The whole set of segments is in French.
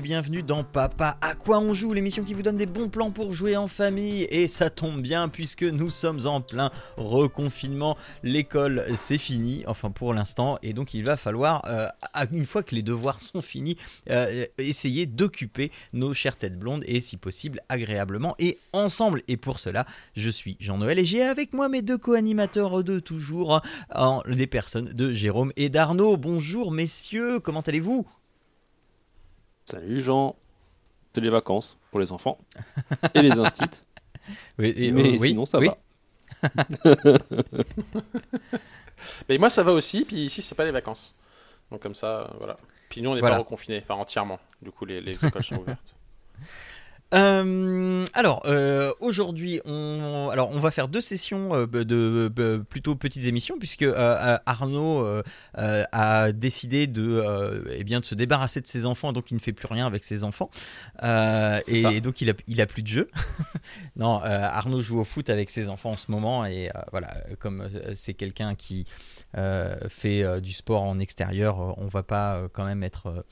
Bienvenue dans Papa à quoi on joue, l'émission qui vous donne des bons plans pour jouer en famille. Et ça tombe bien puisque nous sommes en plein reconfinement, l'école c'est fini, enfin pour l'instant. Et donc il va falloir, euh, une fois que les devoirs sont finis, euh, essayer d'occuper nos chères têtes blondes et si possible agréablement et ensemble. Et pour cela je suis Jean-Noël et j'ai avec moi mes deux co-animateurs de toujours, les personnes de Jérôme et d'Arnaud. Bonjour messieurs, comment allez-vous? Salut Jean, c'est les vacances pour les enfants et les instits, Oui, et- mais euh, oui, sinon ça oui. va. Mais moi ça va aussi, puis ici c'est pas les vacances. Donc comme ça, euh, voilà. Puis nous on n'est Voilà. pas reconfinés, enfin entièrement. Du coup les, les écoles sont ouvertes. Euh, alors euh, aujourd'hui, on, alors on va faire deux sessions euh, de, de- plutôt petites émissions puisque Arnaud a décidé de, eh bien, de se débarrasser de ses enfants, donc il ne fait plus rien avec ses enfants et, donc il a, il a plus de jeu. non, Arnaud joue au foot avec ses enfants en ce moment et voilà, comme c'est quelqu'un qui fait du sport en extérieur, on va pas quand même être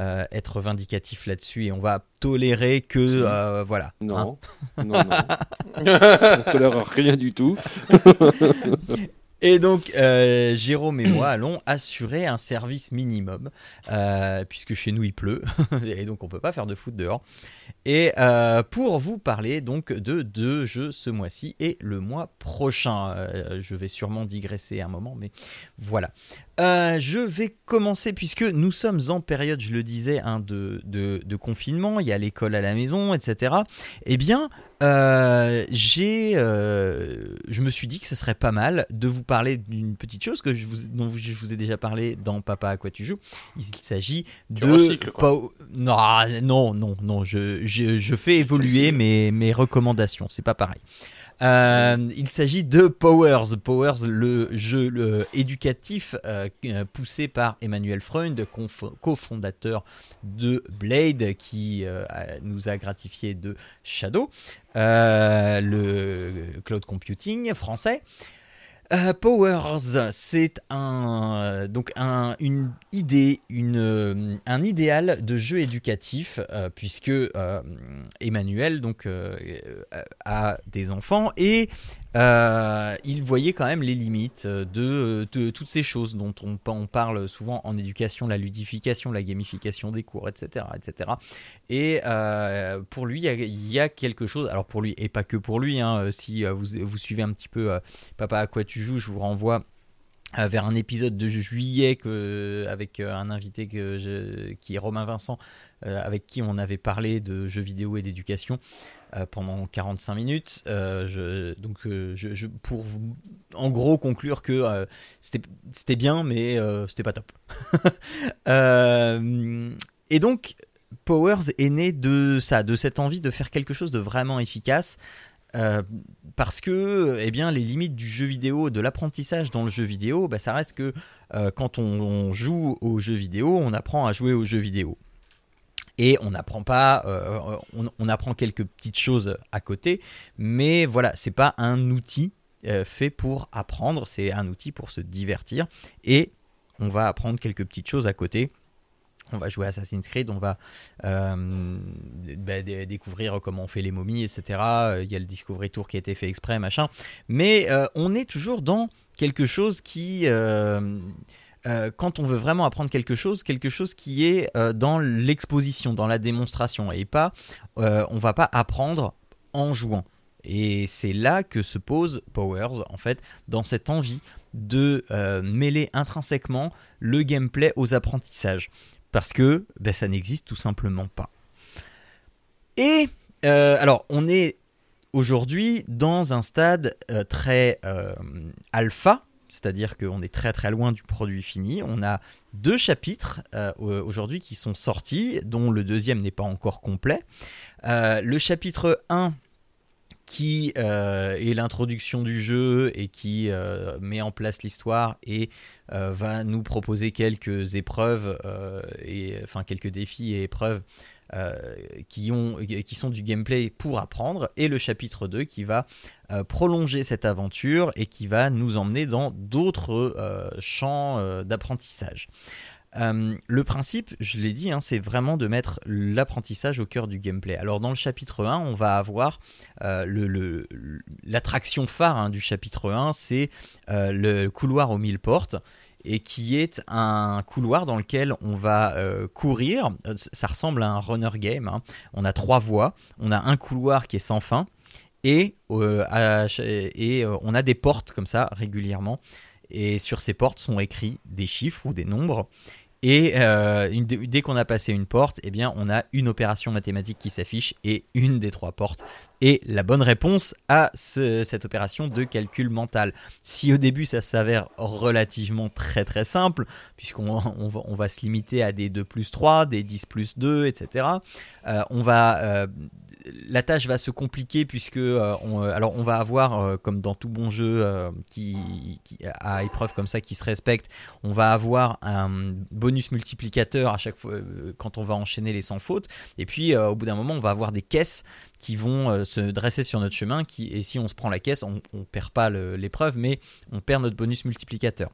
euh, être vindicatif là-dessus et on va tolérer que euh, voilà hein. Non, non, non, on ne tolère rien du tout. Et donc, euh, Jérôme et moi allons assurer un service minimum, euh, puisque chez nous il pleut, et donc on peut pas faire de foot dehors. Et euh, pour vous parler donc de deux jeux ce mois-ci et le mois prochain. Je vais sûrement digresser un moment, mais voilà. Je vais commencer, puisque nous sommes en période, je le disais, hein, de, de confinement, il y a l'école à la maison, etc. Eh bien, euh, j'ai, euh, je me suis dit que ce serait pas mal de vous parler d'une petite chose que je vous, dont je vous ai déjà parlé dans Papa à quoi tu joues. Il s'agit de recycles, quoi. Pow- non, non, non, non. Je, je, je fais évoluer mes, mes recommandations. C'est pas pareil. Euh, il s'agit de Powers. Powers, le jeu éducatif euh, poussé par Emmanuel Freund, cofondateur de Blade, qui euh, nous a gratifié de Shadow, le cloud computing français. Euh, Powers, c'est un donc un, une idée, euh, un idéal de jeu éducatif euh, puisque euh, Emmanuel euh, euh, a des enfants et euh, il voyait quand même les limites de, de toutes ces choses dont on, parle souvent en éducation, la ludification, la gamification des cours, etc., etc. Et euh, pour lui, il y, a, quelque chose. Alors pour lui et pas que pour lui. hein, si euh, vous, suivez un petit peu euh, Papa à quoi tu joues, je vous renvoie euh, vers un épisode de juillet avec euh, un invité qui est Romain Vincent, euh, avec qui on avait parlé de jeux vidéo et d'éducation euh, pendant 45 minutes. Euh, donc, euh, pour en gros conclure que euh, c'était bien, mais c'était pas top. Et donc, Powers est né de ça, de cette envie de faire quelque chose de vraiment efficace. parce que eh bien, les limites du jeu vidéo, de l'apprentissage dans le jeu vidéo, bah, ça reste que quand on, joue aux jeux vidéo, on apprend à jouer aux jeux vidéo. Et on n'apprend pas, euh, on, apprend quelques petites choses à côté, mais voilà, c'est pas un outil euh, fait pour apprendre, c'est un outil pour se divertir. Et on va apprendre quelques petites choses à côté. On va jouer Assassin's Creed, on va euh, bah, dé- découvrir comment on fait les momies, etc. Il y a le Discovery Tour qui a été fait exprès, machin. Mais on est toujours dans quelque chose qui, euh, quand on veut vraiment apprendre quelque chose, quelque chose qui est euh, dans l'exposition, dans la démonstration, et pas, euh, on va pas apprendre en jouant. Et c'est là que se pose Powers, en fait, dans cette envie de euh, mêler intrinsèquement le gameplay aux apprentissages. Parce que ben, ça n'existe tout simplement pas. Et alors, on est aujourd'hui dans un stade très alpha, c'est-à-dire qu'on est très très loin du produit fini. On a deux chapitres euh, aujourd'hui qui sont sortis, dont le deuxième n'est pas encore complet. Euh, le chapitre 1 qui euh, est l'introduction du jeu et qui met en place l'histoire et va nous proposer quelques épreuves et enfin quelques défis et épreuves qui, ont, qui sont du gameplay pour apprendre et le chapitre 2 qui va prolonger cette aventure et qui va nous emmener dans d'autres champs d'apprentissage. Euh, le principe, je l'ai dit, hein, c'est vraiment de mettre l'apprentissage au cœur du gameplay. Alors dans le chapitre 1, on va avoir euh, l'attraction phare hein, du chapitre 1, c'est euh, le couloir aux mille portes et qui est un couloir dans lequel on va courir. Ça ressemble à un runner game. Hein. On a trois voies. On a un couloir qui est sans fin et, et on a des portes comme ça régulièrement. Et sur ces portes sont écrits des chiffres ou des nombres. Et euh, dès qu'on a passé une porte, eh bien, on a une opération mathématique qui s'affiche et une des trois portes est la bonne réponse à cette opération de calcul mental. Si au début ça s'avère relativement très très simple, puisqu'on on va, se limiter à des 2 plus 3, des 10 plus 2, etc., euh, on va euh, la tâche va se compliquer puisque euh, on, euh, alors on va avoir euh, comme dans tout bon jeu qui, a épreuve comme ça qui se respecte, on va avoir un bonus multiplicateur à chaque fois quand on va enchaîner les sans fautes et puis au bout d'un moment on va avoir des caisses qui vont se dresser sur notre chemin qui et si on se prend la caisse on, on perd pas l'épreuve mais on perd notre bonus multiplicateur.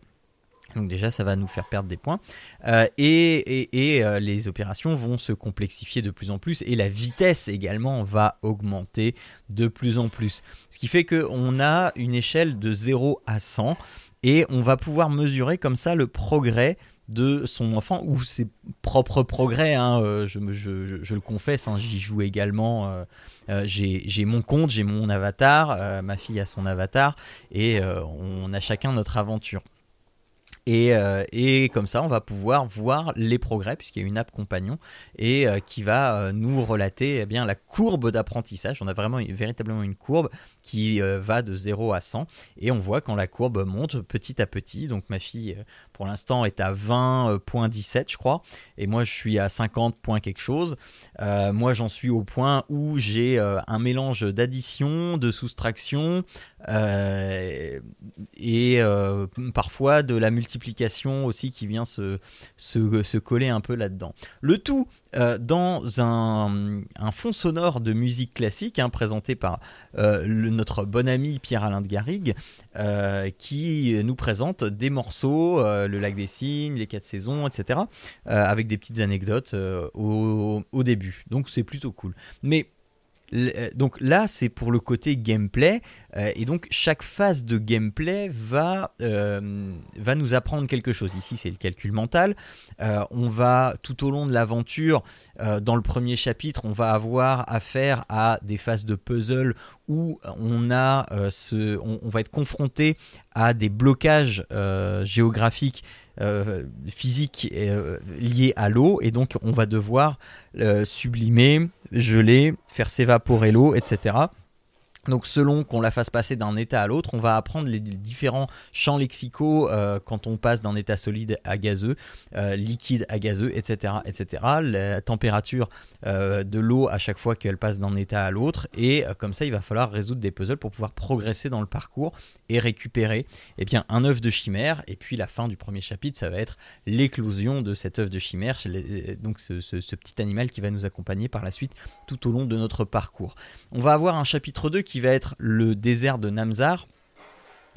Donc déjà, ça va nous faire perdre des points. Euh, et, euh, les opérations vont se complexifier de plus en plus et la vitesse également va augmenter de plus en plus. Ce qui fait qu'on a une échelle de 0 à 100 et on va pouvoir mesurer comme ça le progrès de son enfant ou ses propres progrès. Hein, euh, je, le confesse, hein, j'y joue également. j'ai mon compte, j'ai mon avatar, ma fille a son avatar et on a chacun notre aventure. Euh, et, comme ça, on va pouvoir voir les progrès, puisqu'il y a une app compagnon, et euh, qui va euh, nous relater eh bien, la courbe d'apprentissage. On a vraiment véritablement une courbe qui va de 0 à 100, et on voit quand la courbe monte petit à petit. Donc ma fille, pour l'instant, est à 20.17, je crois, et moi, je suis à 50 points quelque chose. moi, j'en suis au point où j'ai un mélange d'addition, de soustraction, euh, et euh, parfois de la multiplication aussi qui vient se, se, coller un peu là-dedans. Le tout euh, dans un, fond sonore de musique classique hein, présenté par notre bon ami Pierre-Alain de Garrigue qui nous présente des morceaux, le lac des cygnes, les quatre saisons, etc. avec des petites anecdotes au, au début. Donc c'est plutôt cool. Mais euh, donc là, c'est pour le côté gameplay. Euh, et donc, chaque phase de gameplay va, euh, va nous apprendre quelque chose. Ici, c'est le calcul mental. on va, tout au long de l'aventure, dans le premier chapitre, on va avoir affaire à des phases de puzzle où on, a, ce, on, va être confronté à des blocages géographiques euh, physique euh, liée à l'eau et donc on va devoir euh, sublimer, geler, faire s'évaporer l'eau, etc. Donc selon qu'on la fasse passer d'un état à l'autre, on va apprendre les différents champs lexicaux euh, quand on passe d'un état solide à gazeux, euh, liquide à gazeux, etc. etc. La température euh, de l'eau à chaque fois qu'elle passe d'un état à l'autre. Et comme ça, il va falloir résoudre des puzzles pour pouvoir progresser dans le parcours et récupérer eh bien, un œuf de chimère. Et puis la fin du premier chapitre, ça va être l'éclosion de cet œuf de chimère, donc ce, ce petit animal qui va nous accompagner par la suite tout au long de notre parcours. On va avoir un chapitre 2 qui va être le désert de Namzar,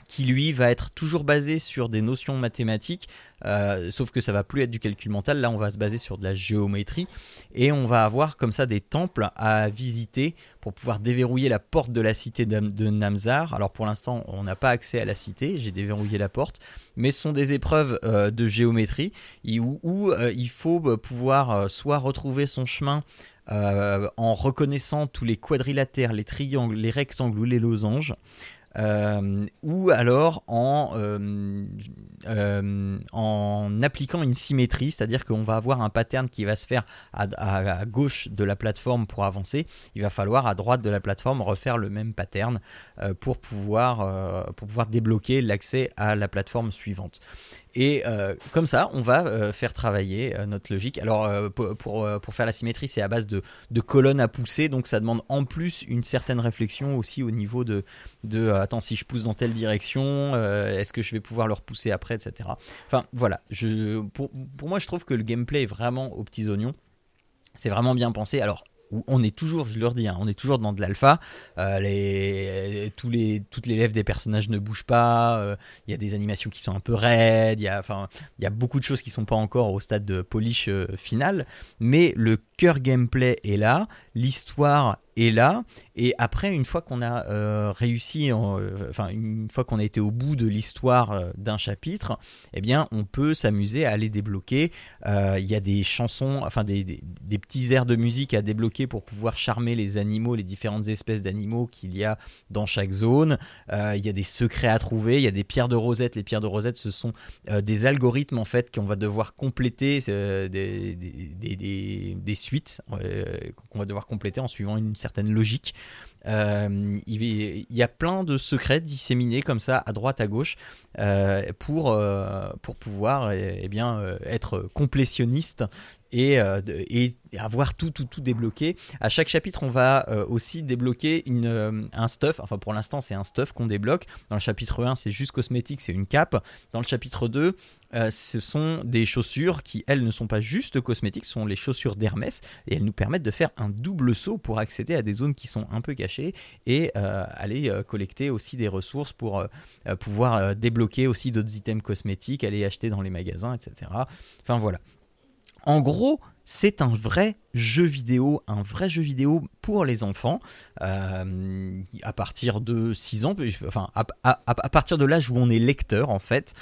qui lui va être toujours basé sur des notions mathématiques, euh, sauf que ça va plus être du calcul mental, là on va se baser sur de la géométrie, et on va avoir comme ça des temples à visiter pour pouvoir déverrouiller la porte de la cité de Namzar. Alors pour l'instant on n'a pas accès à la cité, j'ai déverrouillé la porte, mais ce sont des épreuves euh, de géométrie où, euh, il faut pouvoir soit retrouver son chemin euh, en reconnaissant tous les quadrilatères, les triangles, les rectangles ou les losanges. Euh, ou alors en, euh, en appliquant une symétrie, c'est-à-dire qu'on va avoir un pattern qui va se faire à, gauche de la plateforme pour avancer, il va falloir à droite de la plateforme refaire le même pattern pour, pouvoir, pour pouvoir débloquer l'accès à la plateforme suivante. Et euh, comme ça, on va euh, faire travailler euh, notre logique. Alors, euh, pour, pour, euh, faire la symétrie, c'est à base de, de colonnes à pousser, donc ça demande en plus une certaine réflexion aussi au niveau de, de euh, attends, si je pousse dans telle direction, euh, est-ce que je vais pouvoir le repousser après, etc. Enfin, voilà. Je, pour, moi, je trouve que le gameplay est vraiment aux petits oignons. C'est vraiment bien pensé. Alors, on est toujours, je leur dis, hein, on est toujours dans de l'alpha. Euh, les, tous les, toutes les lèvres des personnages ne bougent pas. euh, Il y a des animations qui sont un peu raides. Il y a, enfin, beaucoup de choses qui sont pas encore au stade de polish euh, final. Mais le cœur gameplay est là, l'histoire est là. Et après, une fois qu'on a euh, réussi, euh, enfin une fois qu'on a été au bout de l'histoire euh, d'un chapitre, eh bien, on peut s'amuser à aller débloquer. Il y a des chansons, enfin des, des- petits airs de musique à débloquer pour pouvoir charmer les animaux, les différentes espèces d'animaux qu'il y a dans chaque zone. Il y a des secrets à trouver. Il y a des pierres de rosette. Les pierres de rosette, ce sont des algorithmes en fait qu'on va devoir compléter, des, des, suites qu'on va devoir compléter en suivant une certaine logique. Euh, il, y- a plein de secrets disséminés comme ça à droite à gauche euh, pour, euh, pour pouvoir eh, eh bien, être complétionniste et, et avoir tout, tout, tout débloqué. À chaque chapitre, on va aussi débloquer une, un stuff. Enfin, pour l'instant, c'est un stuff qu'on débloque. Dans le chapitre 1, c'est juste cosmétique, c'est une cape. Dans le chapitre 2, euh, ce sont des chaussures qui, elles, ne sont pas juste cosmétiques, ce sont les chaussures d'Hermès et elles nous permettent de faire un double saut pour accéder à des zones qui sont un peu cachées et euh, aller euh, collecter aussi des ressources pour euh, pouvoir débloquer aussi d'autres items cosmétiques, aller acheter dans les magasins, etc. Enfin voilà. En gros, c'est un vrai jeu vidéo, un vrai jeu vidéo pour les enfants à partir de 6 ans, enfin à, partir de l'âge où on est lecteur en fait,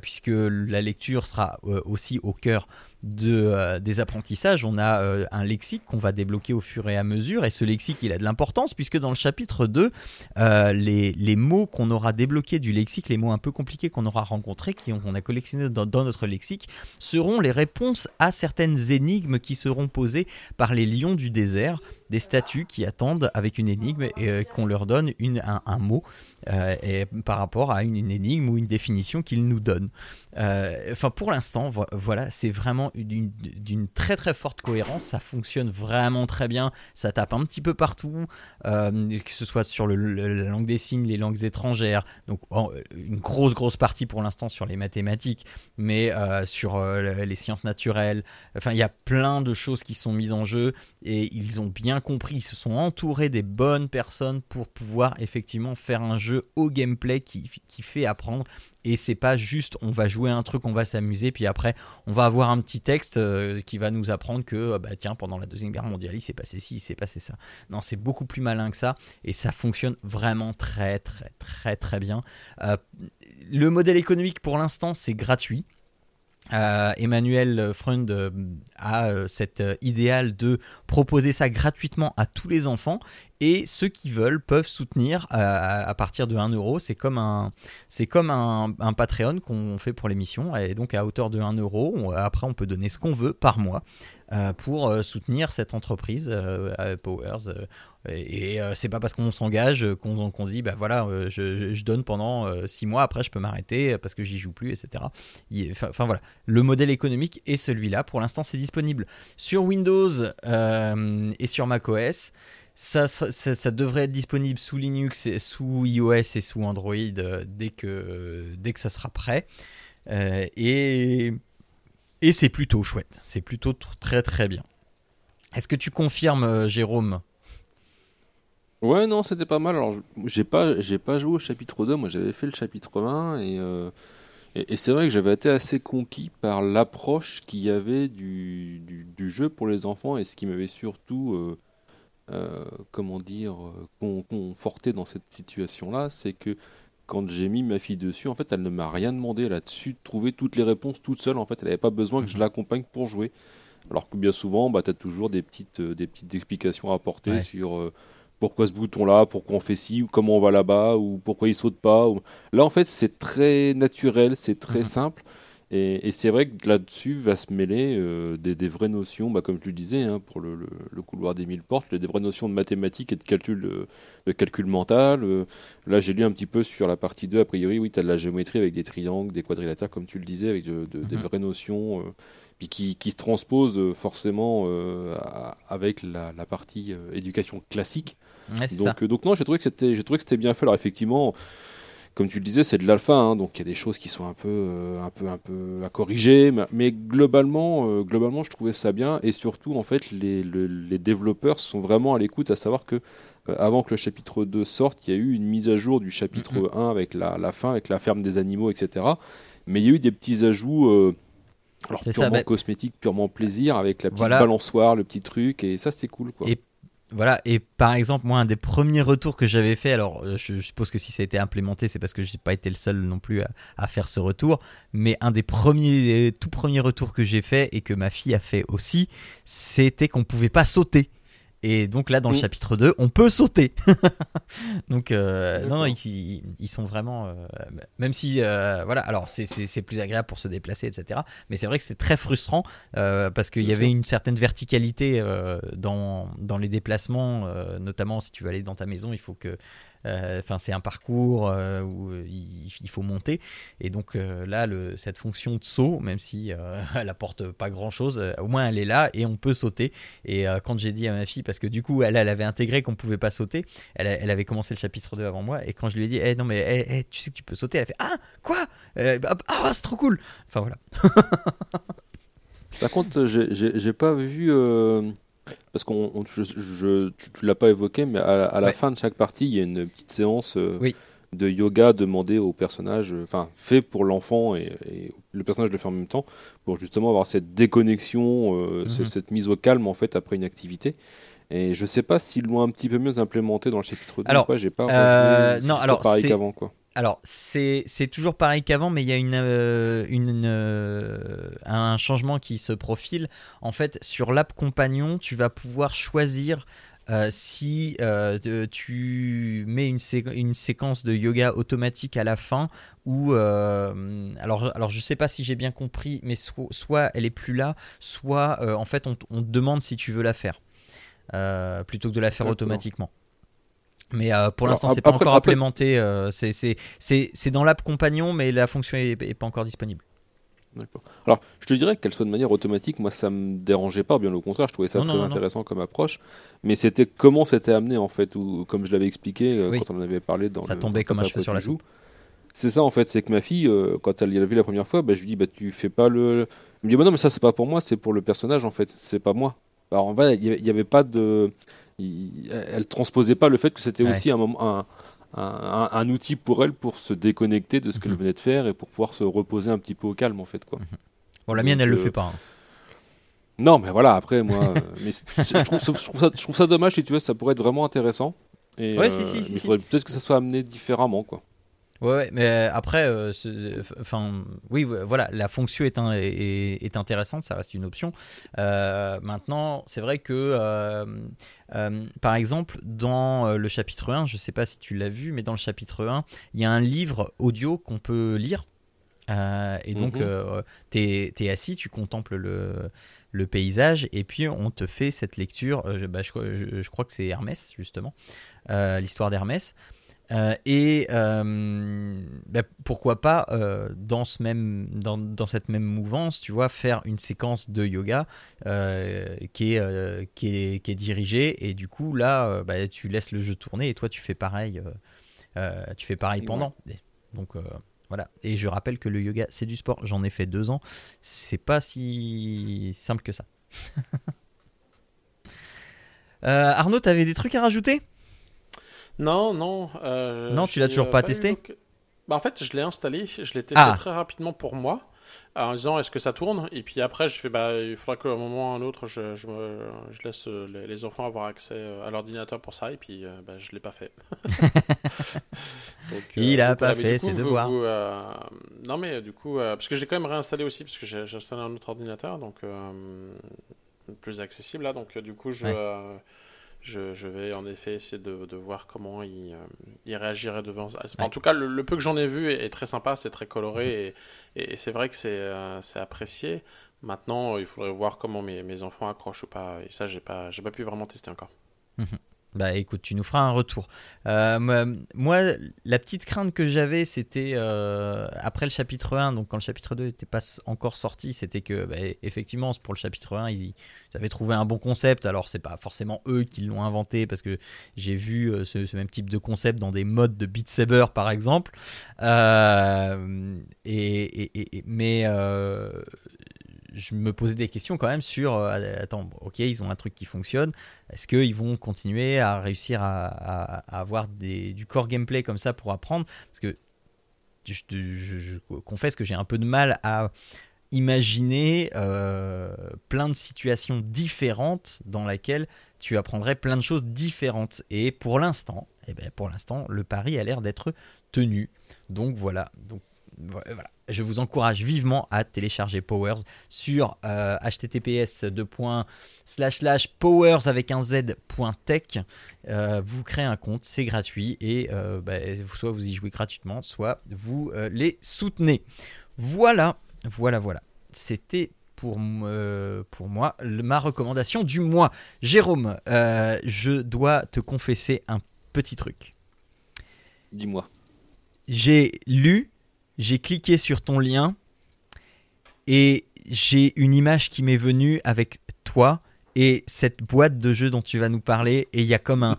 puisque la lecture sera aussi au cœur de, euh, des apprentissages. On a euh, un lexique qu'on va débloquer au fur et à mesure, et ce lexique il a de l'importance puisque dans le chapitre 2, euh, les, les mots qu'on aura débloqués du lexique, les mots un peu compliqués qu'on aura rencontrés, qu'on a collectionnés dans, notre lexique, seront les réponses à certaines énigmes qui seront posées par les lions du désert, des statues qui attendent avec une énigme et qu'on leur donne une, un, un mot euh, et par rapport à une, énigme ou une définition qu'ils nous donnent. Euh, Enfin, pour l'instant, vo- voilà, c'est vraiment d'une très très forte cohérence. Ça fonctionne vraiment très bien. Ça tape un petit peu partout, euh, que ce soit sur la langue des signes, les langues étrangères. Donc, une grosse grosse partie pour l'instant sur les mathématiques, mais sur les sciences naturelles. Enfin, il y a plein de choses qui sont mises en jeu et ils ont bien compris. Ils se sont entourés des bonnes personnes pour pouvoir effectivement faire un jeu au gameplay qui, fait apprendre. Et c'est pas juste on va jouer un truc, on va s'amuser, puis après on va avoir un petit texte euh, qui va nous apprendre que euh, bah tiens pendant la deuxième guerre mondiale il s'est passé ci, il s'est passé ça. Non, c'est beaucoup plus malin que ça et ça fonctionne vraiment très très très très bien. Euh, le modèle économique pour l'instant c'est gratuit. Euh, Emmanuel Freund euh, a euh, cet idéal de proposer ça gratuitement à tous les enfants et ceux qui veulent peuvent soutenir à, partir de 1 euro. C'est comme un, c'est comme un, Patreon qu'on fait pour l'émission et donc à hauteur de 1 euro. on- après, on peut donner ce qu'on veut par mois pour euh, soutenir cette entreprise euh, euh, Powers. euh, et euh, c'est pas parce qu'on s'engage euh, qu'on se dit bah voilà, euh, je, donne pendant 6 mois, après je peux m'arrêter parce que j'y joue plus, etc. Enfin voilà, le modèle économique est celui-là. Pour l'instant, c'est disponible sur Windows euh, et sur macOS. Ça, devrait être disponible sous Linux, sous iOS et sous Android euh, dès, que, dès que ça sera prêt. Euh, et et c'est plutôt chouette. C'est plutôt très très bien. Est-ce que tu confirmes, euh, Jérôme? Ouais, non, c'était pas mal. Alors, j'ai pas, j'ai pas joué au chapitre 2, moi j'avais fait le chapitre 1, et, euh, et, et c'est vrai que j'avais été assez conquis par l'approche qu'il y avait du, du, jeu pour les enfants, et ce qui m'avait surtout, euh, comment dire, con- conforté dans cette situation-là, c'est que quand j'ai mis ma fille dessus, en fait, elle ne m'a rien demandé, elle a dessus de trouver toutes les réponses toute seule, en fait, elle n'avait pas besoin que je l'accompagne pour jouer. Alors que bien souvent, bah, tu as toujours des petites, euh, des petites explications à apporter Ouais. sur euh, pourquoi ce bouton-là, pourquoi on fait ci, ou comment on va là-bas, ou pourquoi il saute pas. ou- Là, en fait, c'est très naturel, c'est très Mhm. simple. Et, c'est vrai que là-dessus va se mêler euh, des, vraies notions, bah, comme tu le disais, hein, pour le, couloir des mille portes, des vraies notions de mathématiques et de calcul, euh, de calcul mental. Euh. là, j'ai lu un petit peu sur la partie 2, a priori, oui, tu as de la géométrie avec des triangles, des quadrilatères, comme tu le disais, avec des mhm. vraies notions, puis qui, qui, se transposent forcément avec la, partie éducation classique. donc, donc, non, j'ai trouvé que c'était bien fait. Alors, effectivement comme tu le disais, c'est de l'alpha, hein, donc il y a des choses qui sont un peu, euh, un peu, un peu à corriger, mais, globalement, euh, globalement, je trouvais ça bien, et surtout, en fait, les, les développeurs sont vraiment à l'écoute, à savoir que euh, avant que le chapitre 2 sorte, il y a eu une mise à jour du chapitre 1 avec la, la, fin, avec la ferme des animaux, etc. Mais il y a eu des petits ajouts. alors purement bah cosmétiques, purement plaisir, avec la petite balançoire, le petit truc, et ça c'est cool quoi. Voilà, et par exemple, moi, un des premiers retours que j'avais fait, alors euh, je, suppose que si ça a été implémenté, c'est parce que j'ai pas été le seul non plus à, faire ce retour, mais un des premiers, tout premiers retours que j'ai fait et que ma fille a fait aussi, c'était qu'on pouvait pas sauter. Et donc là, dans le mm. chapitre 2, on peut sauter. donc, euh, non, non ils, ils, sont vraiment. Euh, même si, euh, voilà, alors c'est plus agréable pour se déplacer, etc. Mais c'est vrai que c'est très frustrant parce qu'il y avait une certaine verticalité dans, dans les déplacements, notamment si tu veux aller dans ta maison, il faut que enfin, c'est un parcours euh, où euh, il, faut monter. Et donc là, cette fonction de saut, même si elle apporte pas grand chose, au moins elle est là et on peut sauter. Et quand j'ai dit à ma fille, parce que du coup, elle, elle avait intégré qu'on pouvait pas sauter, elle, avait commencé le chapitre 2 avant moi. Et quand je lui ai dit, eh, non, mais eh, eh, tu sais que tu peux sauter, elle a fait, ah, quoi? Bah, Ah, c'est trop cool Enfin voilà. Par contre, j'ai pas vu parce qu'on, je, je, tu, l'as pas évoqué, mais à, la fin de chaque partie, il y a une petite séance euh, de yoga demandée au personnage, euh, enfin fait pour l'enfant et, le personnage le fait en même temps, pour justement avoir cette déconnexion, euh, mhm. cette mise au calme en fait après une activité. Et je sais pas s'ils l'ont un petit peu mieux implémenté dans le chapitre 2 alors, ou pas, j'ai pas non, alors pareil qu'avant quoi alors, c'est toujours pareil qu'avant, mais il y a une, euh, une, euh, un changement qui se profile. En fait, sur l'app compagnon, tu vas pouvoir choisir euh, si tu mets une, une, séquence de yoga automatique à la fin ou alors alors je sais pas si j'ai bien compris mais soit elle est plus là soit en fait on, on, te demande si tu veux la faire plutôt que de la faire automatiquement mais euh, pour l'instant, c'est pas encore implémenté. Euh, c'est dans l'app compagnon, mais la fonction est, pas encore disponible. D'accord. Alors, je te dirais qu'elle soit de manière automatique, moi, ça me dérangeait pas. Bien au contraire, je trouvais ça très intéressant comme approche. Mais c'était comment c'était amené en fait, ou comme je l'avais expliqué euh, quand on en avait parlé dans. Ça tombait comme un cheveu sur la joue. C'est ça en fait, c'est que ma fille, quand elle l'a vu la première fois, bah, je lui dis bah tu fais pas le. Elle me dit bah non mais ça c'est pas pour moi, c'est pour le personnage en fait, c'est pas moi. Alors en fait, il n'y avait pas de elle transposait pas le fait que c'était aussi un, un, un, un, outil pour elle pour se déconnecter de ce qu'elle mhm. venait de faire et pour pouvoir se reposer un petit peu au calme en fait quoi. Mhm. Bon la mienne elle le euh, fait pas. Hein. Non mais voilà après moi euh, mais je, trouve, ça, je, trouve ça, dommage si tu veux ça pourrait être vraiment intéressant. Et, ouais, si, si, si, peut-être que ça soit amené différemment quoi. Ouais, mais après, euh, enfin, oui, voilà, la fonction est, est, intéressante, ça reste une option. Euh, maintenant, c'est vrai que, euh, par exemple, dans le chapitre 1, je ne sais pas si tu l'as vu, mais dans le chapitre 1, il y a un livre audio qu'on peut lire. et donc, mhm. tu es, assis, tu contemples le, le, paysage, et puis on te fait cette lecture. Bah, je, je, crois que c'est Hermès, justement, l'histoire d'Hermès. Euh, et euh, bah, pourquoi pas euh, dans, ce même, dans, dans, cette même mouvance, tu vois, faire une séquence de yoga qui, est, qui, est, qui est dirigée et du coup là, bah, tu laisses le jeu tourner et toi tu fais pareil, tu fais pareil pendant. Donc voilà. Et je rappelle que le yoga c'est du sport. J'en ai fait deux ans. C'est pas si simple que ça. Arnaud, t'avais des trucs à rajouter? Non, non. Euh, non, tu l'as toujours pas, testé bah, En fait, je l'ai installé, je l'ai testé ah. très rapidement pour moi, en disant est-ce que ça tourne? Et puis après, je fais bah, il faudra qu'à un moment ou à un autre, je, je, je laisse euh, les, enfants avoir accès euh, à l'ordinateur pour ça, et puis bah, je l'ai pas fait. il a pas fait ses devoirs. non, mais du coup, parce que je l'ai quand même réinstallé aussi, parce que j'ai installé un autre ordinateur, donc plus accessible là, donc du coup, je je, vais en effet essayer de, voir comment il, il, réagirait devant ça. En tout cas, le, peu que j'en ai vu est, très sympa, c'est très coloré et, et, c'est vrai que c'est apprécié. Maintenant, il faudrait voir comment mes, mes, enfants accrochent ou pas. Et ça, j'ai pas, pas pu vraiment tester encore. Bah écoute, tu nous feras un retour. Euh, moi, la petite crainte que j'avais, c'était euh, après le chapitre 1, donc quand le chapitre 2 n'était pas encore sorti, c'était que, bah, effectivement, pour le chapitre 1, ils, avaient trouvé un bon concept. Alors, c'est pas forcément eux qui l'ont inventé, parce que j'ai vu euh, ce, même type de concept dans des modes de Beat Saber, par exemple. mais je me posais des questions quand même sur euh, attends, ok, ils ont un truc qui fonctionne. Est-ce qu'ils vont continuer à réussir à, avoir des, du core gameplay comme ça pour apprendre? Parce que je, confesse que j'ai un peu de mal à imaginer euh, plein de situations différentes dans lesquelles tu apprendrais plein de choses différentes. Et pour l'instant, eh ben pour l'instant, le pari a l'air d'être tenu. Donc voilà. Donc voilà je vous encourage vivement à télécharger Powers sur euh, https powers avec un z.tech. Euh, vous créez un compte, c'est gratuit et euh, bah, soit vous y jouez gratuitement, soit vous les soutenez. Voilà, voilà, voilà. C'était pour, pour moi ma recommandation du mois. Jérôme, je dois te confesser un petit truc. Dis-moi. J'ai lu j'ai cliqué sur ton lien et j'ai une image qui m'est venue avec toi et cette boîte de jeu dont tu vas nous parler et il y a comme un,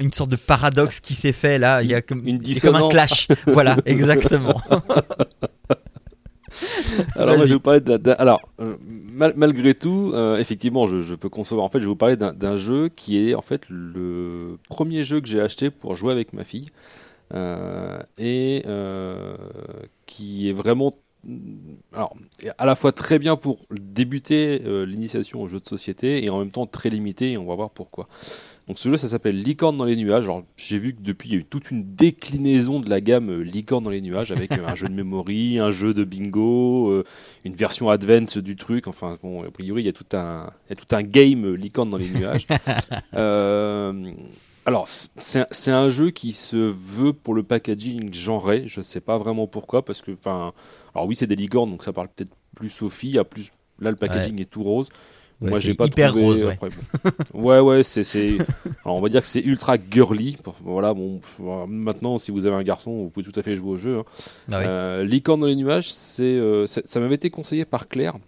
une sorte de paradoxe qui s'est fait là. Il y a comme, une comme un clash. Voilà exactement. Alors moi je vais vous parler d'un alors euh, malgré tout euh, effectivement je, je, peux concevoir. En fait je vais vous parler d'un jeu qui est en fait le premier jeu que j'ai acheté pour jouer avec ma fille et euh, qui est vraiment alors, à la fois très bien pour débuter euh, l'initiation au jeu de société et en même temps très limité, et on va voir pourquoi. Donc ce jeu, ça s'appelle Licorne dans les nuages. Alors j'ai vu que depuis, il y a eu toute une déclinaison de la gamme Licorne dans les nuages avec un jeu de memory, un jeu de bingo, une version advance du truc. Enfin bon, a priori, il y a tout un, il y a tout un game Licorne dans les nuages. Alors, c'est un jeu qui se veut pour le packaging genré. Je ne sais pas vraiment pourquoi, parce que, enfin, alors oui, c'est des licornes, donc ça parle peut-être plus aux filles. plus, là, le packaging est tout rose. Moi, j'ai pas hyper rose. Ouais, ouais, ouais c'est, on va dire que c'est ultra girly. Voilà, bon, maintenant, si vous avez un garçon, vous pouvez tout à fait jouer au jeu. Hein. Ah euh, licorne dans les nuages, euh, c'est, ça m'avait été conseillé par Claire.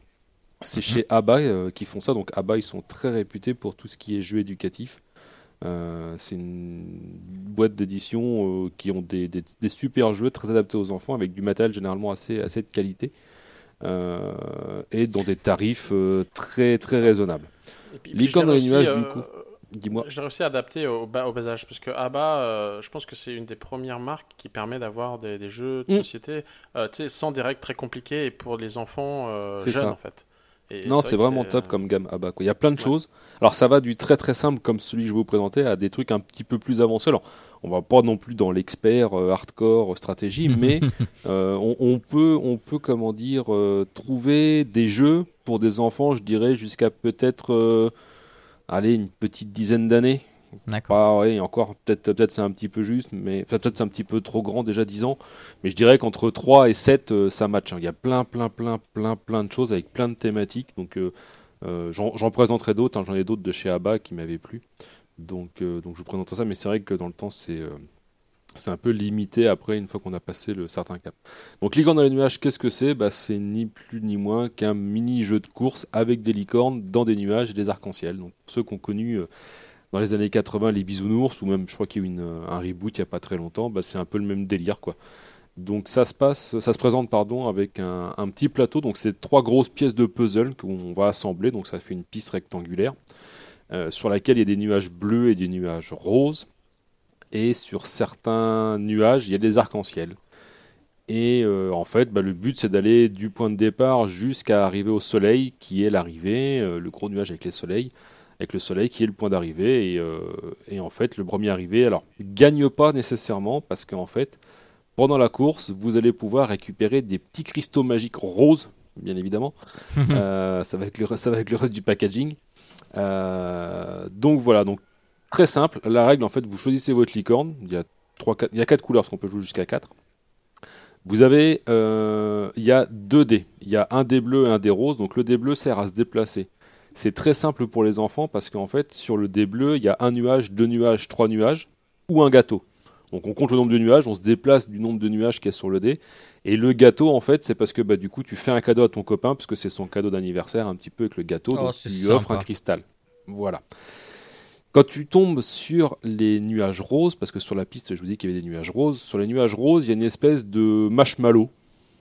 C'est mhm. chez ABBA euh, qui font ça. Donc ABBA, ils sont très réputés pour tout ce qui est jeu éducatif. Euh, c'est une boîte d'édition euh, qui ont des, des, super jeux très adaptés aux enfants avec du matériel généralement assez, assez de qualité euh, et dans des tarifs très très raisonnables. Licorne dans les nuages, du coup. Dis-moi. J'ai réussi à adapter au bas, au bas âge parce que ABBA, je pense que c'est une des premières marques qui permet d'avoir des, jeux de mm. société sans des règles très compliquées et pour les enfants jeunes en fait non, c'est vraiment top comme gamme ABBA. Il y a plein de choses. Alors ça va du très très simple comme celui que je vais vous présenter à des trucs un petit peu plus avancés. Alors on va pas non plus dans l'expert euh, hardcore stratégie, mais euh, on, peut on peut comment dire euh, trouver des jeux pour des enfants, je dirais jusqu'à peut-être allez une petite dizaine d'années. D'accord. Ah oui, encore, peut-être peut c'est un petit peu juste, mais peut-être c'est un petit peu trop grand déjà 10 ans. Mais je dirais qu'entre 3 et 7, euh, ça match. Hein. Il y a plein, plein, plein, plein, plein de choses avec plein de thématiques. Donc euh, euh, j'en présenterai d'autres. Hein. J'en ai d'autres de chez ABBA qui m'avaient plu. Donc, donc je vous présenterai ça. Mais c'est vrai que dans le temps, c'est un peu limité après une fois qu'on a passé le certain cap. Donc licorne dans les nuages, qu'est-ce que c'est? Bah, C'est ni plus ni moins qu'un mini jeu de course avec des licornes dans des nuages et des arcs-en-ciel. Donc ceux qui ont connu dans les années 80 les bisounours, ou même je crois qu'il y a eu un reboot il n'y a pas très longtemps, bah, c'est un peu le même délire quoi. Donc ça se passe, ça se présente pardon avec un, petit plateau, donc c'est trois grosses pièces de puzzle qu'on va assembler, donc ça fait une piste rectangulaire euh, sur laquelle il y a des nuages bleus et des nuages roses, et sur certains nuages il y a des arcs-en-ciel. Et euh, en fait, bah, le but c'est d'aller du point de départ jusqu'à arriver au soleil, qui est l'arrivée, euh, le gros nuage avec les soleils avec le soleil qui est le point d'arrivée. Euh, et, en fait, le premier arrivé, alors, gagne pas nécessairement parce qu'en fait, pendant la course, vous allez pouvoir récupérer des petits cristaux magiques roses, bien évidemment. Euh, ça, va avec le, ça va avec le reste du packaging. Euh, donc voilà, donc très simple. La règle, en fait, vous choisissez votre licorne. Il y a, 3, 4, il y a 4 couleurs, parce qu'on peut jouer jusqu'à 4. Vous avez, il y a deux dés. Il y a un dé bleu et un dé rose. Donc le dé bleu sert à se déplacer. C'est très simple pour les enfants parce qu'en fait, sur le dé bleu, il y a un nuage, deux nuages, trois nuages ou un gâteau. Donc on compte le nombre de nuages, on se déplace du nombre de nuages qu'il y a sur le dé. Et le gâteau, en fait, c'est parce que bah, du coup, tu fais un cadeau à ton copain, parce que c'est son cadeau d'anniversaire, un petit peu avec le gâteau, oh, donc tu lui offres un cristal. Voilà. Quand tu tombes sur les nuages roses, parce que sur la piste, je vous dis qu'il y avait des nuages roses, sur les nuages roses, il y a une espèce de marshmallow.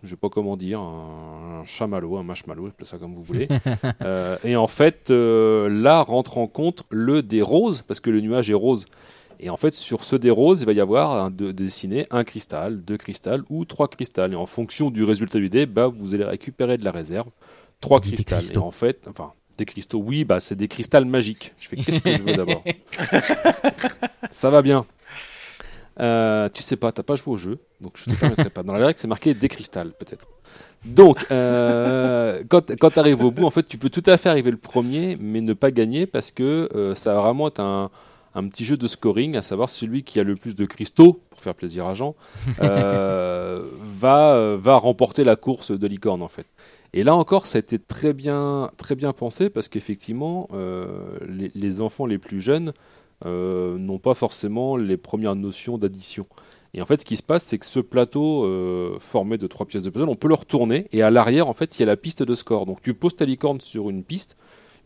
Je ne sais pas comment dire, un, chamallow, un marshmallow, appelez ça comme vous voulez. Euh, et en fait, euh, là rentre en compte le des roses, parce que le nuage est rose. Et en fait, sur ce des roses, il va y avoir un, de, dessiner un cristal, deux cristals ou trois cristals. Et en fonction du résultat du dé, bah, vous allez récupérer de la réserve. Trois cristals. Et en fait, enfin, des cristaux, oui, bah, c'est des cristals magiques. Je fais qu'est-ce que je veux d'abord? Ça va bien. Euh, tu sais pas, t'as pas joué au jeu, donc je te permettrai pas. Dans la règle, c'est marqué des cristals, peut-être. Donc, euh, quand, quand tu arrives au bout, en fait, tu peux tout à fait arriver le premier, mais ne pas gagner parce que euh, ça va vraiment être un, un petit jeu de scoring, à savoir celui qui a le plus de cristaux, pour faire plaisir à Jean, va, va remporter la course de licorne en fait. Et là encore, ça a été très bien, très bien pensé parce qu'effectivement, les, enfants les plus jeunes n'ont pas forcément les premières notions d'addition. Et en fait, ce qui se passe, c'est que ce plateau formé de trois pièces de puzzle, on peut le retourner et à l'arrière, en fait, il y a la piste de score. Donc tu poses ta licorne sur une piste,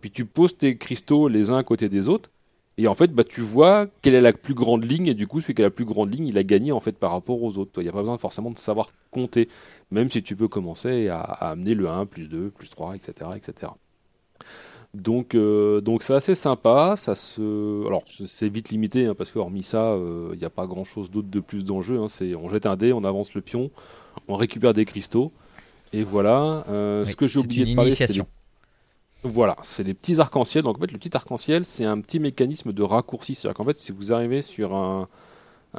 puis tu poses tes cristaux les uns à côté des autres, et en fait, bah, tu vois quelle est la plus grande ligne, et du coup, celui qui a la plus grande ligne, il a gagné en fait par rapport aux autres. Il n'y a pas besoin forcément de savoir compter, même si tu peux commencer à, amener le 1, plus 2, plus 3, etc. etc. Donc, euh, donc c'est assez sympa. Ça se... Alors, c'est vite limité, hein, parce que hormis ça, euh, il n'y a pas grand chose d'autre de plus dans le jeu. Hein. C'est, on jette un dé, on avance le pion, on récupère des cristaux, et voilà. Euh, ce que j'ai oublié de parler, c'est voilà, c'est les petits arcs-en-ciel. Donc en fait, le petit arc-en-ciel, c'est un petit mécanisme de raccourci. C'est-à-dire qu'en fait, si vous arrivez sur un,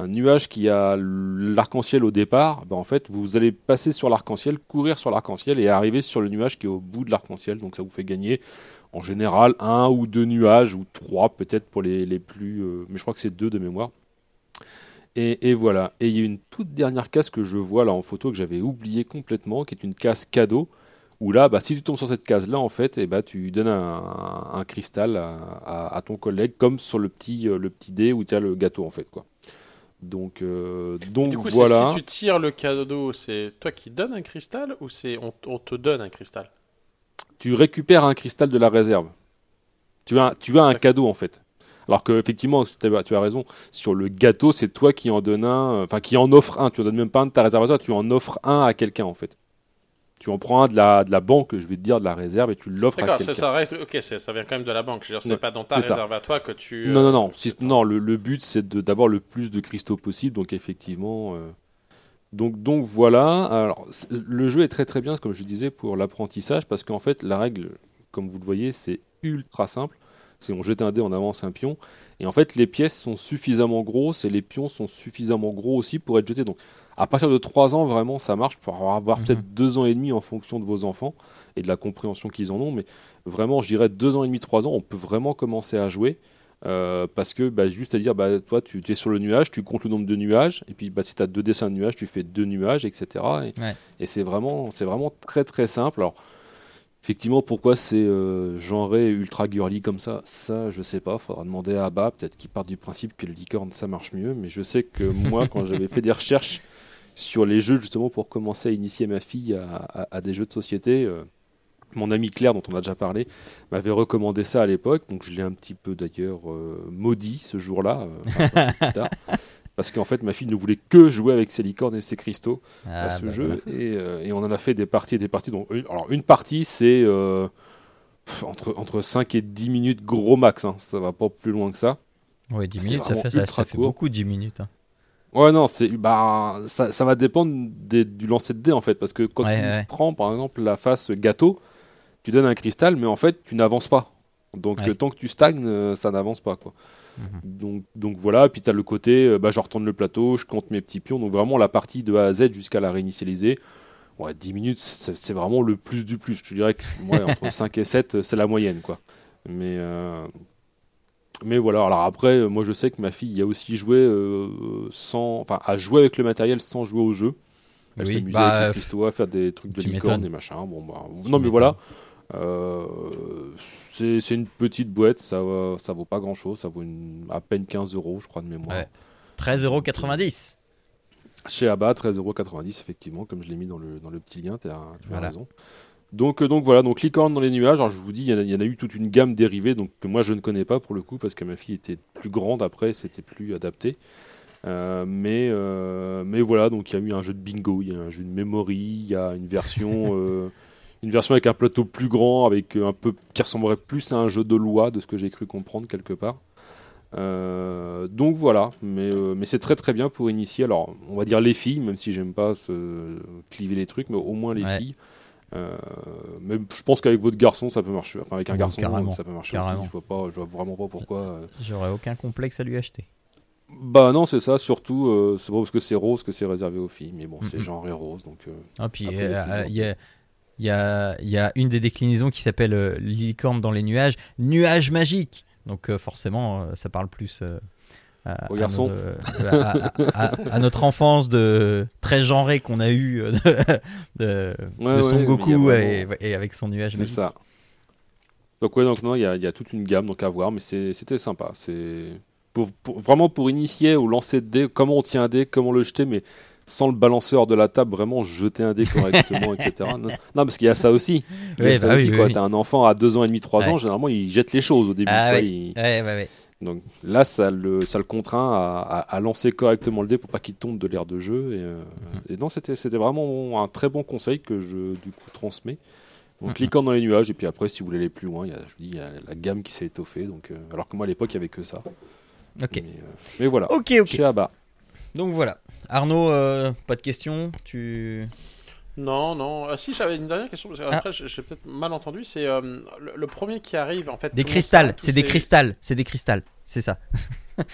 nuage qui a l'arc-en-ciel au départ, ben en fait, vous allez passer sur l'arc-en-ciel, courir sur l'arc-en-ciel et arriver sur le nuage qui est au bout de l'arc-en-ciel. Donc ça vous fait gagner en général un ou deux nuages, ou trois peut-être pour les, les plus... Euh, mais je crois que c'est deux de mémoire. Et, et, voilà. Et il y a une toute dernière case que je vois là en photo que j'avais oublié complètement, qui est une case cadeau. Où là, bah, si tu tombes sur cette case-là, en fait, et eh bah, tu donnes un, cristal à, ton collègue, comme sur le petit, euh, le petit dé où tu as le gâteau, en fait. Quoi. Donc, euh, donc du coup, voilà. Si tu tires le cadeau, c'est toi qui donnes un cristal ou c'est on, te donne un cristal? Tu récupères un cristal de la réserve. Tu as, tu as un cadeau, en fait. Alors que effectivement, tu as raison. Sur le gâteau, c'est toi qui en donne un, enfin qui en offre un. Tu en donnes même pas un de ta réserve à toi, tu en offres un à quelqu'un en fait tu en prends un de la, de la banque, je vais te dire, de la réserve, et tu l'offres à quelqu'un. D'accord, ça, ok, ça vient quand même de la banque. Je c'est pas dans ta réserve à toi que tu. Non, non, non. Euh, non, le, le but, c'est d'avoir le plus de cristaux possible, donc effectivement. Euh, donc, donc voilà. Alors, le jeu est très très bien, comme je disais, pour l'apprentissage, parce qu'en fait, la règle, comme vous le voyez, c'est ultra simple. Si on jette un dé, on avance un pion. Et en fait, les pièces sont suffisamment grosses et les pions sont suffisamment gros aussi pour être jetés. Donc, à partir de 3 ans, vraiment, ça marche. Pour avoir mhm. peut-être 2 ans et demi en fonction de vos enfants et de la compréhension qu'ils en ont. Mais vraiment, je dirais 2 ans et demi, 3 ans, on peut vraiment commencer à jouer. Euh, parce que bah, juste à dire, bah, toi, tu, es sur le nuage, tu comptes le nombre de nuages, et puis bah, si tu as deux dessins de nuages, tu fais deux nuages, etc. Et, c'est vraiment, vraiment très très simple. Alors, effectivement, pourquoi c'est euh, genré ultra girly comme ça, ça, je sais pas. Faudra demander à Abba, peut-être qu'il part du principe que le licorne ça marche mieux, mais je sais que moi, quand j'avais fait des recherches sur les jeux justement pour commencer à initier ma fille à, des jeux de société. Euh, mon ami Claire, dont on a déjà parlé, m'avait recommandé ça à l'époque, donc je l'ai un petit peu d'ailleurs euh, maudit ce jour-là, euh, parce qu'en fait ma fille ne voulait que jouer avec ses licornes et ses cristaux à ah, ce bah jeu, et, on en a fait des parties et des parties. Donc, une, alors une partie c'est entre, entre 5 et 10 minutes gros max, hein, ça va pas plus loin que ça. Oui, 10 minutes, ça fait, ça, fait beaucoup 10 minutes. Hein. Ouais, non, c'est bah ça, ça va dépendre du lancer de dés en fait, parce que quand tu prends par exemple la face gâteau, tu donnes un cristal, mais en fait tu n'avances pas. Donc tant que tu stagnes, euh, ça n'avance pas quoi. Mhm. Donc, donc voilà, puis tu as le côté, euh, bah, je retourne le plateau, je compte mes petits pions, donc vraiment la partie de A à Z jusqu'à la réinitialiser. Ouais, 10 minutes, c'est vraiment le plus du plus. Je te dirais que entre 5 et 7, c'est la moyenne quoi. Mais euh, mais voilà, alors après, moi je sais que ma fille a aussi joué sans, enfin, a joué avec le matériel sans jouer au jeu. Elle avec les à faire des trucs de licorne et machin. Bon, bah, non, mais voilà. Euh, c'est une petite boîte, ça, ça vaut pas grand chose, ça vaut à peine 15 euros, je crois, de mémoire. Ouais. 13,90 euros. Chez Abba, 13,90 euros, effectivement, comme je l'ai mis dans le, dans le petit lien, tu as, raison. Donc, euh, donc voilà, donc licorne dans les nuages. Alors je vous dis, il y, en a eu toute une gamme dérivée, donc que moi je ne connais pas pour le coup, parce que ma fille était plus grande après, c'était plus adapté. Euh, mais, mais voilà, donc il y a eu un jeu de bingo, il y a un jeu de memory, il y a une version une version avec un plateau plus grand, avec un peu qui ressemblerait plus à un jeu de loi, de ce que j'ai cru comprendre quelque part. Euh, donc voilà, mais, euh, mais c'est très très bien pour initier. Alors, on va dire les filles, même si j'aime pas se cliver les trucs, mais au moins les filles. Euh, mais je pense qu'avec votre garçon, ça peut marcher. Enfin, avec un garçon, ça peut marcher aussi. Je vois pas, je vois vraiment pas pourquoi. J'aurais aucun complexe à lui acheter. Bah non, c'est ça. Surtout, c'est pas parce que c'est rose que c'est réservé aux filles. Mais bon, c'est genre et rose, donc. ah puis il y a il y a, y a, une des déclinaisons qui s'appelle euh, Licorne dans les nuages, nuage magique. Donc euh, forcément, euh, ça parle plus à, à, notre enfance de très genré qu'on a eu de, Son Goku et, avec son nuage magique. C'est ça. Donc ouais, donc non, il y, y, a toute une gamme donc à voir, mais c'était sympa. C'est pour, vraiment pour initier au lancer de dés, comment on tient un dé, comment le jeter, mais sans le balanceur de la table, vraiment jeter un dé correctement, etc. Non, parce qu'il y a ça aussi. Il y a ça bah aussi, quoi. T'as un enfant à 2 ans et demi, 3 ans, généralement, il jette les choses au début. Ah, Donc là, ça le, ça le contraint à, à, lancer correctement le dé pour pas qu'il tombe de l'air de jeu. Et, euh, mhm. et non, c'était vraiment un très bon conseil que je du coup transmets. Donc, mhm. cliquant dans les nuages, et puis après, si vous voulez aller plus loin, il y a, je vous dis, il y a la gamme qui s'est étoffée. Donc, euh, alors que moi, à l'époque, il n'y avait que ça. Ok. Mais, euh, mais voilà. Ok, ok. Chez Abba. Donc voilà. Arnaud, euh, pas de questions Tu. Non, non. Ah, si, j'avais une dernière question. Ah. après, j'ai peut-être mal entendu. C'est euh, le, premier qui arrive, en fait. Des cristals. C'est des cristals. C'est des cristals. C'est ça.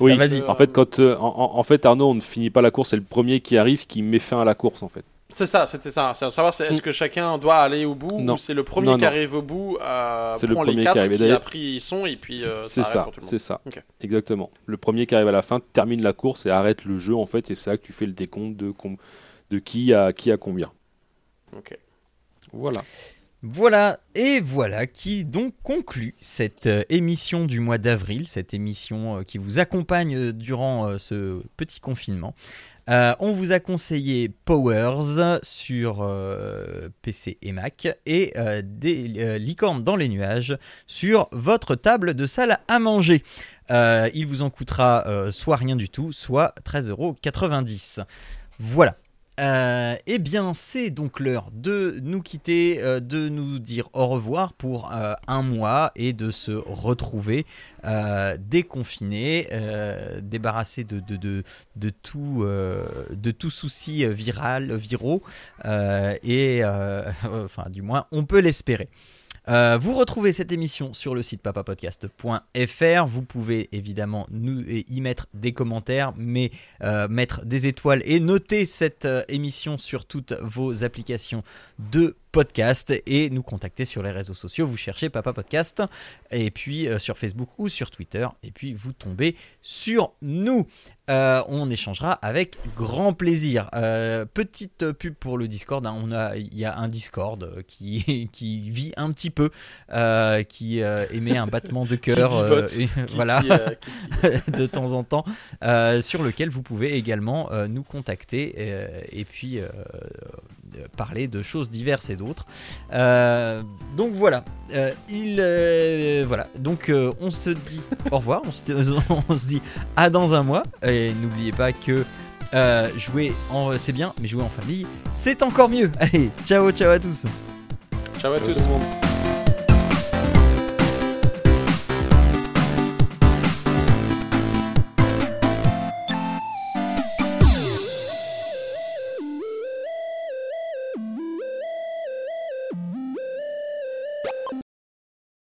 oui. Ah, vas-y. En fait, quand, euh, en, fait, Arnaud, on ne finit pas la course. C'est le premier qui arrive qui met fin à la course, en fait. C'est ça, c'était ça. C'est savoir est-ce mm. que chacun doit aller au bout ou c'est le premier qui arrive au bout euh, c'est le premier les quatre qui, arrive. qui a pris ils sont et puis euh, c'est ça, c'est ça, exactement. Le premier qui arrive à la fin termine la course et arrête le jeu en fait et c'est là que tu fais le décompte de de qui a qui a combien. Ok. Voilà. Voilà, et voilà qui donc conclut cette euh, émission du mois d'avril, cette émission euh, qui vous accompagne durant ce petit confinement. Euh, on vous a conseillé Powers sur euh, PC et Mac et euh, des licornes dans les nuages sur votre table de salle à manger. il vous en coûtera soit rien du tout, soit 13,90€. Voilà. Euh, eh bien, c'est donc l'heure de nous quitter, euh, de nous dire au revoir pour euh, un mois et de se retrouver de, de, de, tout, de tout souci viral, viraux, et enfin, du moins, on peut l'espérer. Euh, vous retrouvez cette émission sur le site papapodcast.fr. Vous pouvez évidemment nous y mettre des commentaires, mais euh, mettre des étoiles et noter cette euh, émission sur toutes vos applications de podcast et nous contacter sur les réseaux sociaux. Vous cherchez Papa Podcast et puis sur Facebook ou sur Twitter et puis vous tombez sur nous. Euh, on échangera avec grand plaisir. Euh, petite pub pour le Discord. Hein. on a, il y a un Discord qui, qui vit un petit peu, euh, qui émet un battement de cœur, voilà, de temps en temps, sur lequel vous pouvez également nous contacter et puis parler de choses diverses et d'autres. donc voilà. il voilà. Donc on se dit au revoir. On se, on se dit à dans un mois. Et n'oubliez pas que euh, jouer en c'est bien, mais jouer en famille, c'est encore mieux. Allez, ciao, ciao à tous. Ciao à tous.